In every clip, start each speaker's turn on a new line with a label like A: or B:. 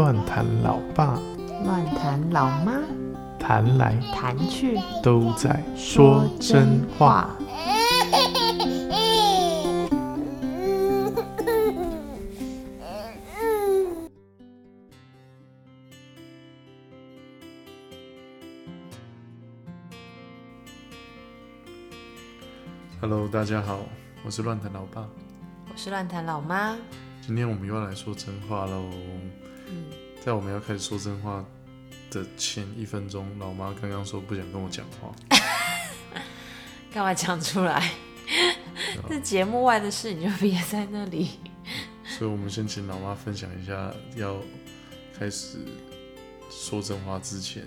A: 乱谈老爸，
B: 乱谈老妈，
A: 谈来
B: 谈去
A: 都在说真话。。Hello，大家好，我是乱谈老爸。
B: 我是乱谈老妈。
A: 今天我们又要来说真话喽。
B: 嗯，
A: 在我们要开始说真话的前一分钟，老妈刚刚说不想跟我讲话。
B: 干嘛讲出来？这节目外的事你就别在那里。
A: 所以我们先请老妈分享一下，要开始说真话之前，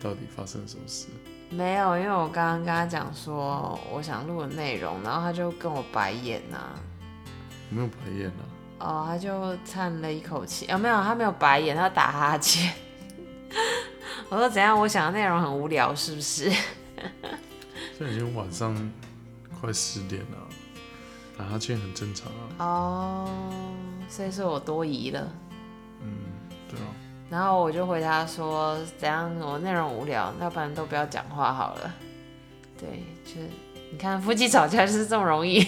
A: 到底发生了什么事？
B: 没有，因为我刚刚跟他讲说我想录的内容，然后他就跟我白眼呐、
A: 我没有白眼啊，
B: 哦，他就叹了一口气。啊，没有，他没有白眼，他打哈欠。我说怎样？我想的内容很无聊，是不是？
A: 现在已经晚上快十点了，打哈欠很正常啊。
B: 哦，所以说我多疑了。
A: 嗯，对啊，
B: 然后我就回答说：“怎样？我内容无聊，要不然都不要讲话好了。”对，就是你看夫妻吵架就是这么容易。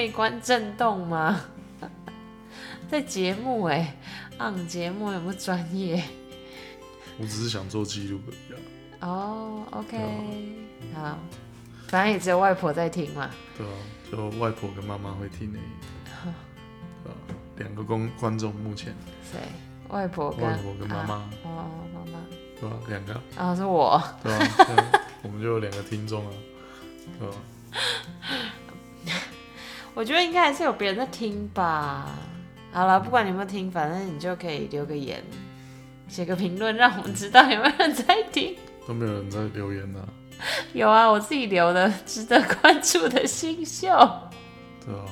B: 可以关震动吗？在节目哎、按节目有没有专业？
A: 我只是想做记录而已啊。
B: 哦、o k
A: 对啊
B: 好，反正也只有外婆在听嘛。
A: 对啊，就外婆跟妈妈会听而已。对啊，两个公观众目前，
B: 谁？外婆跟
A: 外婆跟妈妈，
B: 啊哦，妈妈。
A: 对啊、两个，
B: 啊，是我。
A: 对吧、这样我们就有两个听众啊，对吧、
B: 我觉得应该还是有别人在听吧。好了，不管你有没有听，反正你就可以留个言，写个评论，让我们知道有没有人在听。
A: 都没有人在留言啊，
B: 有啊，我自己留的值得关注的新秀。
A: 对啊，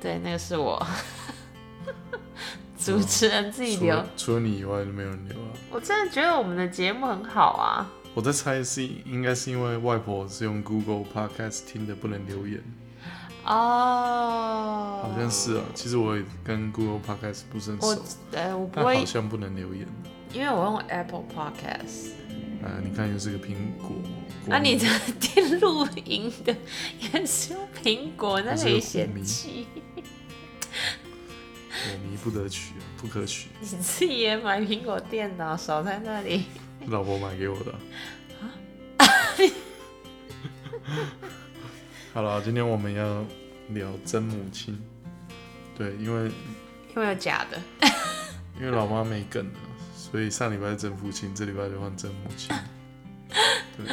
B: 对，那个是我。主持人自己留
A: 除了，除了你以外就没有人留啊。
B: 我真的觉得我们的节目很好啊。
A: 我在猜是应该是因为外婆是用 Google Podcast 听的，不能留言，
B: 哦，
A: 好像是啊。其实我也跟 Google Podcast 不是很
B: 我
A: 熟，
B: 呃，我不会
A: 好，像不能留言。
B: 因为我用 Apple Podcast。
A: 啊，你看又是个苹果。
B: 那、啊、你
A: 果
B: 这电录音的也是用苹果，那里嫌弃。
A: 我迷不得取啊，不可取。
B: 你自己也买苹果电脑，少在那里。
A: 老婆买给我的啊。好了，今天我们要聊真母亲。对，因为
B: 因为有假的。
A: 因为老妈没梗了，所以上礼拜是真父亲，这礼拜就换真母亲。对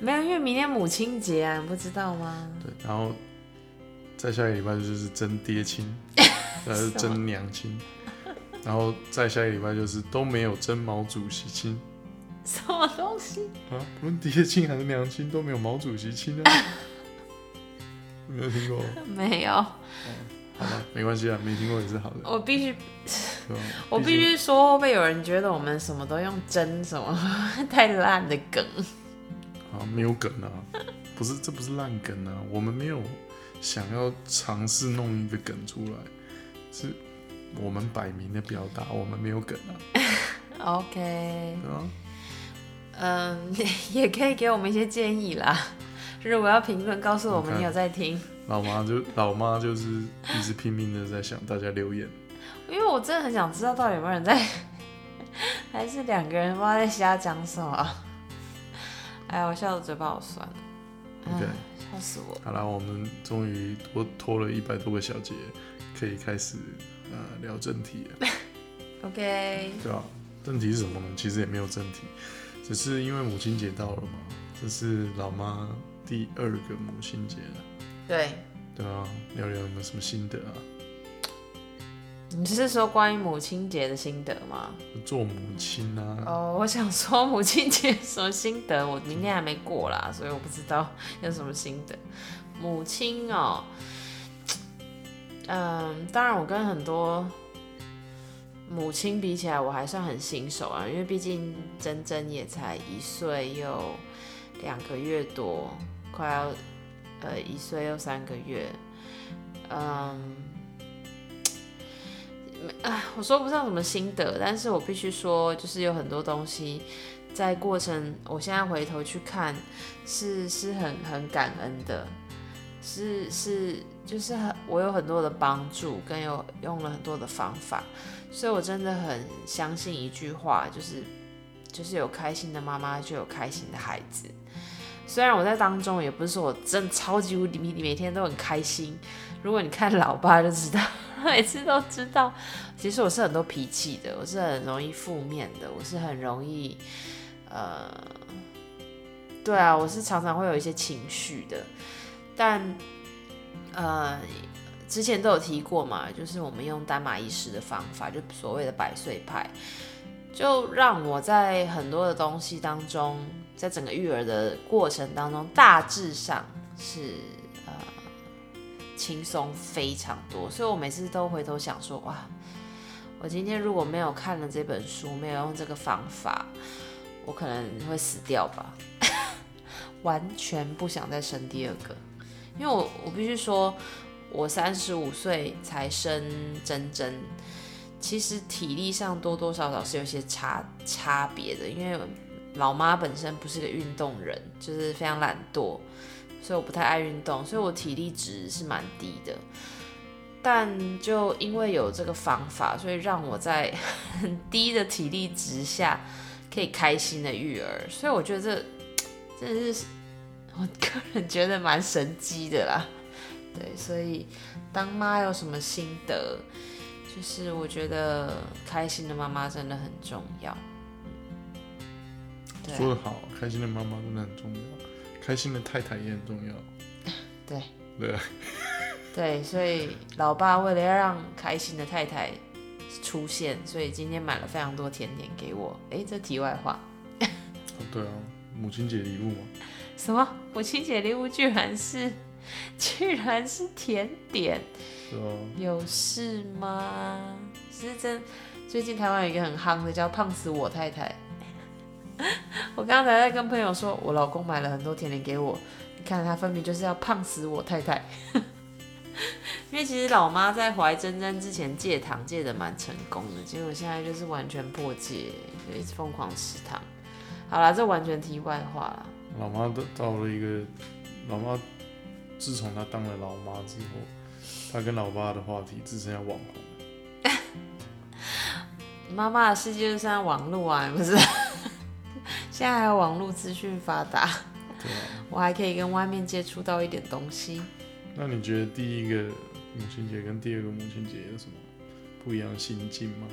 B: 没有，因为明天母亲节啊，你不知道吗？
A: 对，然后再下一个礼拜就是真爹亲，再来是真娘亲，然后再下一个礼拜就是都没有真毛主席亲
B: 什么东西？
A: 啊，不论爹亲还是娘亲都没有毛主席亲啊。没有听过？
B: 没有，
A: 好吧，没关系啊，没听过也是好的，
B: 我必须？我必须说，会不会有人觉得我们什么都用真什么 太烂的梗？
A: 啊，没有梗啊，不是，这不是烂梗啊，我们没有想要尝试弄一个梗出来，是我们摆明的表达，我们没有梗啊
B: ，OK，
A: 对啊，
B: 嗯，也可以给我们一些建议啦。如果要评论，告诉我们你有在听，
A: 老妈就老妈就是一直拼命的在想大家留言，
B: 因为我真的很想知道到底有没有人在，还是两个人不知道在瞎讲什么。哎呀，我笑的嘴巴好酸
A: ，OK
B: 哎笑死我。
A: 好了，我们终于多拖了一百多个小节，可以开始呃聊正题了，
B: OK，
A: 对吧、正题是什么呢？其实也没有正题，只是因为母亲节到了嘛，这是老妈第二个母亲节了。
B: 对，
A: 对啊，聊聊有没有什么心得啊？
B: 你是说关于母亲节的心得吗？
A: 做母亲啊，
B: 哦，我想说母亲节有什么心得，我明天还没过啦，所以我不知道有什么心得。母亲哦，嗯，当然我跟很多母亲比起来，我还算很新手啊，因为毕竟珍珍也才一岁又两个月多，快要呃一岁又三个月，嗯，啊，我说不上什么心得，但是我必须说，就是有很多东西在过程，我现在回头去看，是是很很感恩的，是是就是很我有很多的帮助，跟有用了很多的方法，所以我真的很相信一句话，就是就是有开心的妈妈就有开心的孩子。虽然我在当中也不是说我真的超级无敌每天都很开心，如果你看老爸就知道，每次都知道，其实我是很多脾气的，我是很容易负面的，我是很容易，呃，对啊，我是常常会有一些情绪的，但呃，之前都有提过嘛，就是我们用丹马医师的方法，就所谓的百岁派，就让我在很多的东西当中。在整个育儿的过程当中，大致上是呃轻松非常多，所以我每次都回头想说，哇，我今天如果没有看了这本书，没有用这个方法，我可能会死掉吧，完全不想再生第二个，因为我我必须说，我三十五岁才生真真，其实体力上多多少少是有些差差别的，因为。老妈本身不是个运动人，就是非常懒惰，所以我不太爱运动，所以我体力值是蛮低的。但就因为有这个方法，所以让我在很 低的体力值下可以开心的育儿，所以我觉得这真的是我个人觉得蛮神机的啦。对，所以当妈有什么心得，就是我觉得开心的妈妈真的很重要。
A: 说得好，开心的妈妈真的很重要，开心的太太也很重要。
B: 对
A: 对
B: 对，所以老爸为了要让开心的太太出现，所以今天买了非常多甜点给我。哎，这题外话。
A: 对啊，母亲节礼物嘛。
B: 什么？母亲节礼物居然是 居然是甜点？
A: 是啊。
B: 有事吗？是真。最近台湾有一个很夯的，叫“胖死我太太”。我刚才在跟朋友说，我老公买了很多甜点给我，你看他分明就是要胖死我太太。因为其实老妈在怀珍珍之前戒糖戒的蛮成功的，结果现在就是完全破戒，就一直疯狂吃糖。好了，这完全题外话了。
A: 老妈到到了一个老妈，自从她当了老妈之后，她跟老爸的话题只剩下网红。
B: 妈妈的世界就像网络啊，不是？现在还有网络资讯发达，
A: 对啊，
B: 我还可以跟外面接触到一点东西。
A: 那你觉得第一个母亲节跟第二个母亲节有什么不一样的心境吗？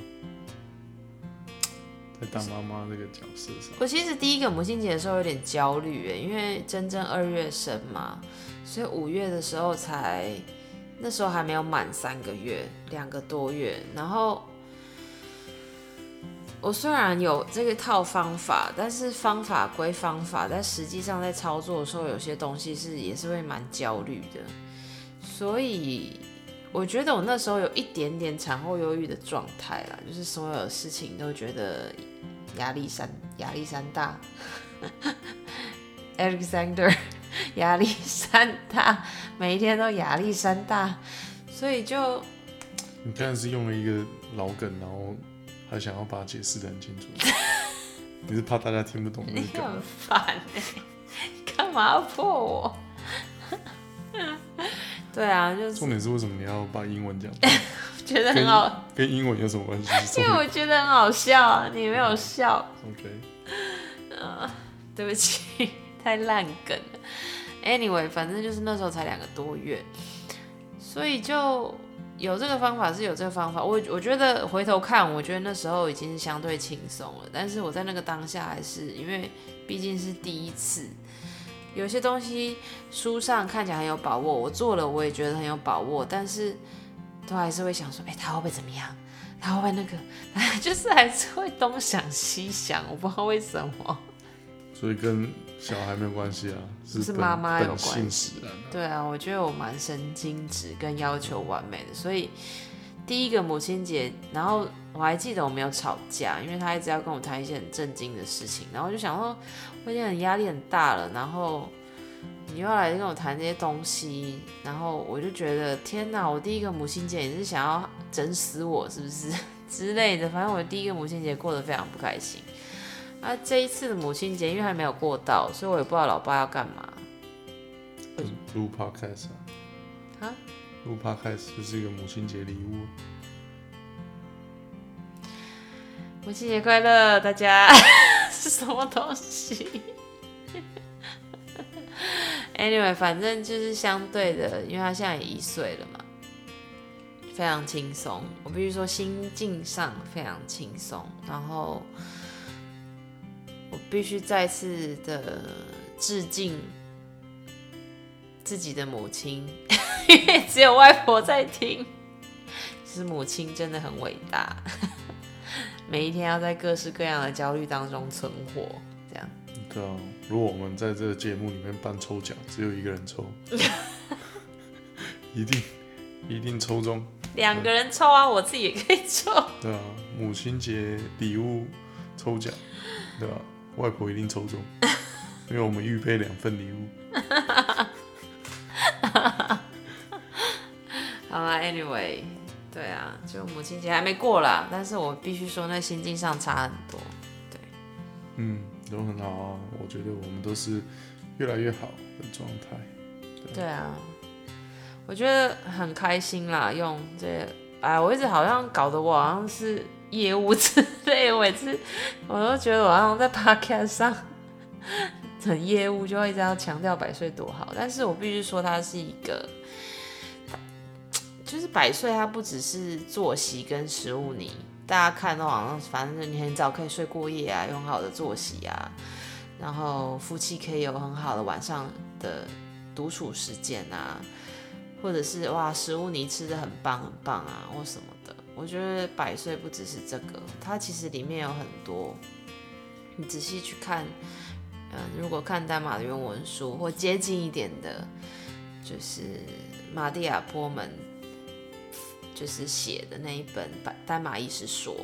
A: 在当妈妈这个角色上，
B: 我其实第一个母亲节的时候有点焦虑诶，因为真正二月生嘛，所以五月的时候才，那时候还没有满三个月，两个多月，然后。我虽然有这个套方法，但是方法归方法，但实际上在操作的时候，有些东西是也是会蛮焦虑的。所以我觉得我那时候有一点点产后忧郁的状态啦，就是所有事情都觉得压力山压力山大，Alexander 压力山大，每一天都压力山大，所以就
A: 你刚才是用了一个老梗，然后。还想要把它解释的很清楚，你是怕大家听不懂？
B: 你很烦哎，干嘛要破我？对啊，就是
A: 重点是为什么你要把英文讲？
B: 觉得很好，
A: 跟英文有什么关系？
B: 因为我觉得很好笑啊，你没有笑。
A: OK，
B: 呃，对不起，太烂梗了。Anyway，反正就是那时候才两个多月，所以就。有这个方法是有这个方法，我我觉得回头看，我觉得那时候已经是相对轻松了。但是我在那个当下，还是因为毕竟是第一次，有些东西书上看起来很有把握，我做了我也觉得很有把握，但是都还是会想说，哎，他会不会怎么样？他会不会那个？就是还是会东想西想，我不知道为什么。
A: 所以跟小孩没有关系啊，
B: 是妈妈有关
A: 系。
B: 对啊，我觉得我蛮神经质跟要求完美的，所以第一个母亲节，然后我还记得我没有吵架，因为他一直要跟我谈一些很震惊的事情，然后我就想说我已经很压力很大了，然后你又要来跟我谈这些东西，然后我就觉得天哪，我第一个母亲节你是想要整死我是不是 之类的？反正我第一个母亲节过得非常不开心。啊，这一次的母亲节因为还没有过到，所以我也不知道老爸要干嘛。
A: 录 podcast 啊？
B: 啊？
A: 录 podcast 就是一个母亲节礼物。
B: 母亲节快乐，大家 是什么东西？Anyway，反正就是相对的，因为他现在也一岁了嘛，非常轻松。我必须说，心境上非常轻松。然后，我必须再次的致敬自己的母亲，因为只有外婆在听。其实母亲真的很伟大。每一天要在各式各样的焦虑当中存活，这样。
A: 对啊，如果我们在这个节目里面办抽奖，只有一个人抽，一定一定抽中。
B: 两个人抽啊，我自己也可以抽。
A: 对啊，母亲节礼物抽奖，对啊，外婆一定抽中，因为我们预备两份礼物。
B: 好啦 a n y w a y 对啊，就母亲节还没过啦，但是我必须说，那心境上差很多。对，
A: 嗯，都很好啊，我觉得我们都是越来越好的状态。
B: 对啊，我觉得很开心啦，用这，哎，我一直好像搞得我好像是业务之类，我每次我都觉得我好像在 podcast 上很业务，就会一直要强调百岁多好，但是我必须说，它是一个。就是百岁，它不只是作息跟食物，你大家看到好像反正你很早可以睡过夜啊，有很好的作息啊，然后夫妻可以有很好的晚上的独处时间啊，或者是哇食物你吃的很棒很棒啊或什么的。我觉得百岁不只是这个，它其实里面有很多，你仔细去看，嗯，如果看丹马的原文书或接近一点的，就是马蒂亚波门。就是写的那一本《白丹马意识说》，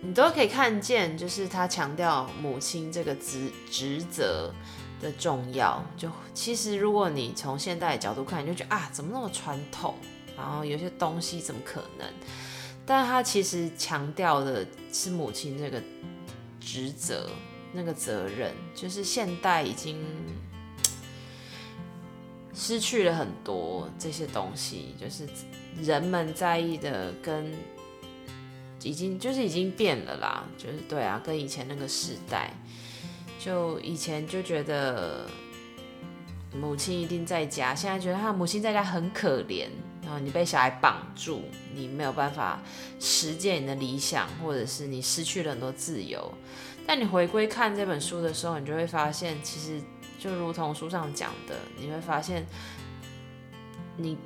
B: 你都可以看见，就是他强调母亲这个职职责的重要。就其实，如果你从现代的角度看，你就觉得啊，怎么那么传统？然后有些东西怎么可能？但他其实强调的是母亲这个职责、那个责任，就是现代已经失去了很多这些东西，就是。人们在意的跟已经就是已经变了啦，就是对啊，跟以前那个时代，就以前就觉得母亲一定在家，现在觉得他母亲在家很可怜，然后你被小孩绑住，你没有办法实践你的理想，或者是你失去了很多自由。但你回归看这本书的时候，你就会发现，其实就如同书上讲的，你会发现你。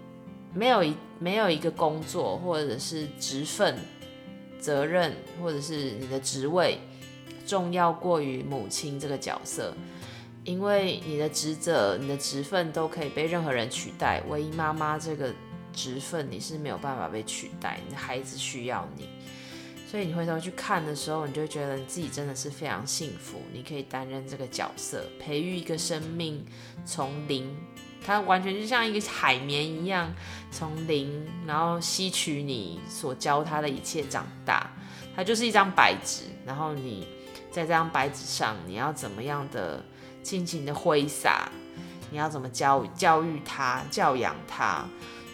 B: 没有一没有一个工作，或者是职分、责任，或者是你的职位重要过于母亲这个角色，因为你的职责、你的职分都可以被任何人取代，唯一妈妈这个职分你是没有办法被取代，你的孩子需要你，所以你回头去看的时候，你就觉得你自己真的是非常幸福，你可以担任这个角色，培育一个生命从零。它完全就像一个海绵一样，从零，然后吸取你所教它的一切长大。它就是一张白纸，然后你在这张白纸上，你要怎么样的尽情的挥洒，你要怎么教教育它、教养它。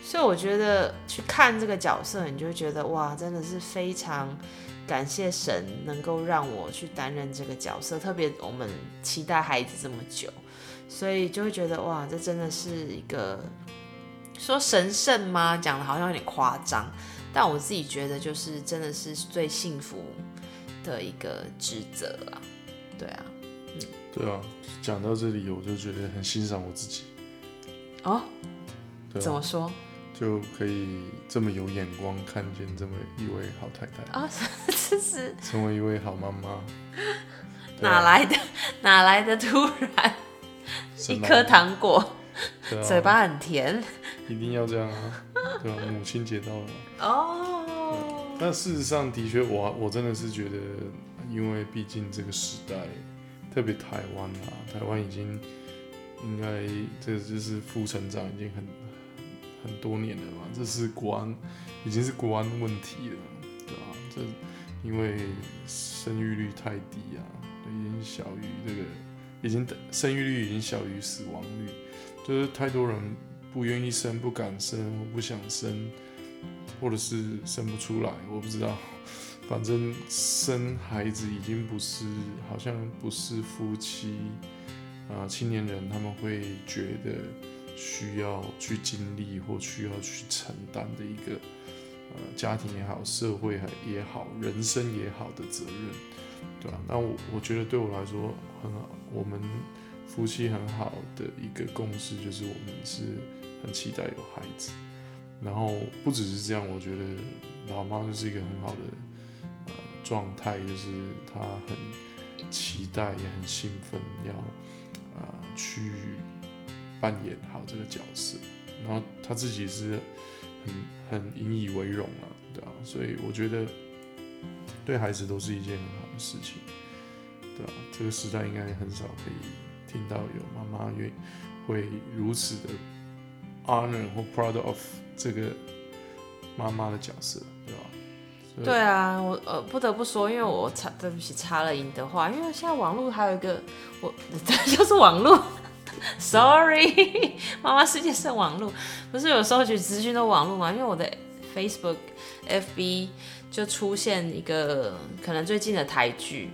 B: 所以我觉得去看这个角色，你就会觉得哇，真的是非常感谢神能够让我去担任这个角色。特别我们期待孩子这么久。所以就会觉得哇，这真的是一个说神圣吗？讲的好像有点夸张，但我自己觉得就是真的是最幸福的一个职责啊。对啊，
A: 嗯，对啊，讲到这里我就觉得很欣赏我自己。
B: 哦，怎么说？
A: 就可以这么有眼光，看见这么一位好太太
B: 啊，这是
A: 成为一位好妈妈，
B: 哪来的？哪来的突然？一颗糖果，嘴巴很甜，
A: 一定要这样啊！对吧？母亲节到了
B: 哦。
A: 但事实上，的确，我我真的是觉得，因为毕竟这个时代，特别台湾啊，台湾已经应该这就是负成长已经很很多年了嘛，这是国安已经是国安问题了，对吧？这因为生育率太低啊，已经小于这个，已经生育率已经小于死亡率，就是太多人不愿意生、不敢生、不想生，或者是生不出来，我不知道。反正生孩子已经不是，好像不是夫妻啊，青年人他们会觉得需要去经历或需要去承担的一个呃家庭也好，社会也好，人生也好的责任，对吧？那我我觉得对我来说很好，我们夫妻很好的一个共识就是我们是很期待有孩子，然后不只是这样，我觉得老妈就是一个很好的。状态就是他很期待，也很兴奋，要啊去扮演好这个角色，然后他自己是很很引以为荣了，对吧？所以我觉得对孩子都是一件很好事情，对吧？这个时代应该很少可以听到有妈妈愿意会如此的 honor 或 proud of 这个妈妈的角色，对吧？
B: 对啊，我呃不得不说，因为我插对不起插了赢的话，因为现在网络还有一个我 就是网络，sorry，妈妈世界是网络，不是有时候就资讯的网络嘛？因为我的 Facebook、FB 就出现一个可能最近的台剧，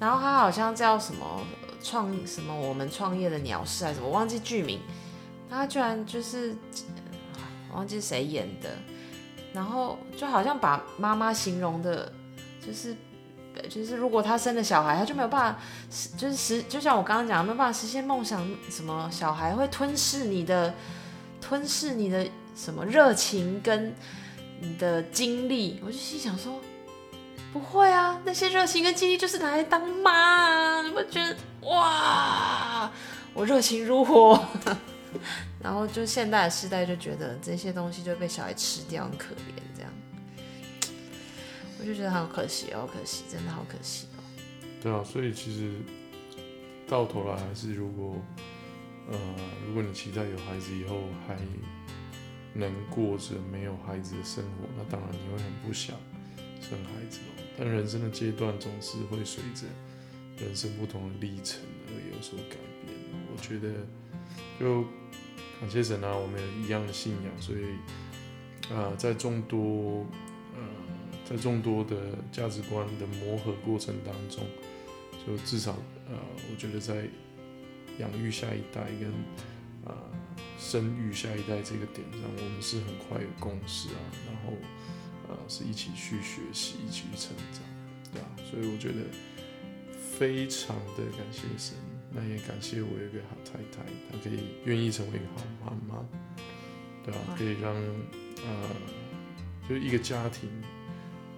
B: 然后它好像叫什么创什么我们创业的鸟事还是什么，忘记剧名，它居然就是忘记谁演的。然后就好像把妈妈形容的，就是，就是如果她生了小孩，她就没有办法，就是实，就像我刚刚讲，没有办法实现梦想，什么小孩会吞噬你的，吞噬你的什么热情跟你的精力，我就心想说，不会啊，那些热情跟精力就是拿来当妈啊，你不觉得哇，我热情如火。然后就现代的时代就觉得这些东西就被小孩吃掉，很可怜，这样，我就觉得好可惜，好可惜，真的好可惜哦。
A: 对啊，所以其实到头来还是，如果呃，如果你期待有孩子以后还能过着没有孩子的生活，那当然你会很不想生孩子。但人生的阶段总是会随着人生不同的历程而有所改变。我觉得就。感谢神啊，我们有一样的信仰，所以，呃，在众多，呃，在众多的价值观的磨合过程当中，就至少，呃，我觉得在养育下一代跟，呃，生育下一代这个点上，我们是很快有共识啊，然后，呃，是一起去学习，一起去成长，对啊，所以我觉得非常的感谢神。那也感谢我有一个好太太，她可以愿意成为一个好妈妈，对吧？可以让呃，就一个家庭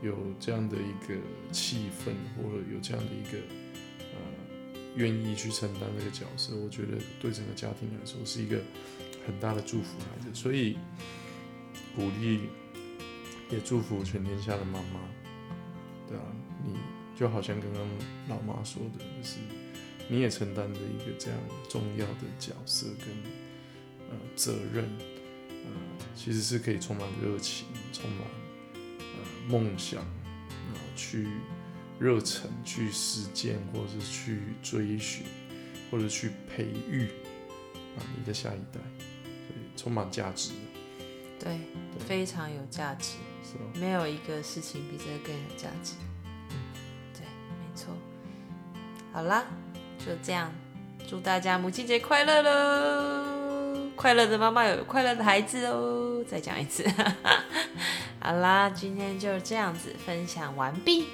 A: 有这样的一个气氛，或者有这样的一个呃，愿意去承担这个角色，我觉得对整个家庭来说是一个很大的祝福来的。所以鼓励也祝福全天下的妈妈，对啊，你就好像刚刚老妈说的，就是。你也承担着一个这样重要的角色跟呃责任，呃，其实是可以充满热情、充满呃梦想，啊，去热忱去实践，或者是去追寻，或者去培育啊你的下一代，所以充满价值。
B: 对，非常有价值。是没有一个事情比这个更有价值。对，没错。好啦。就这样，祝大家母亲节快乐喽！快乐的妈妈有快乐的孩子哦。再讲一次，好啦，今天就这样子分享完毕。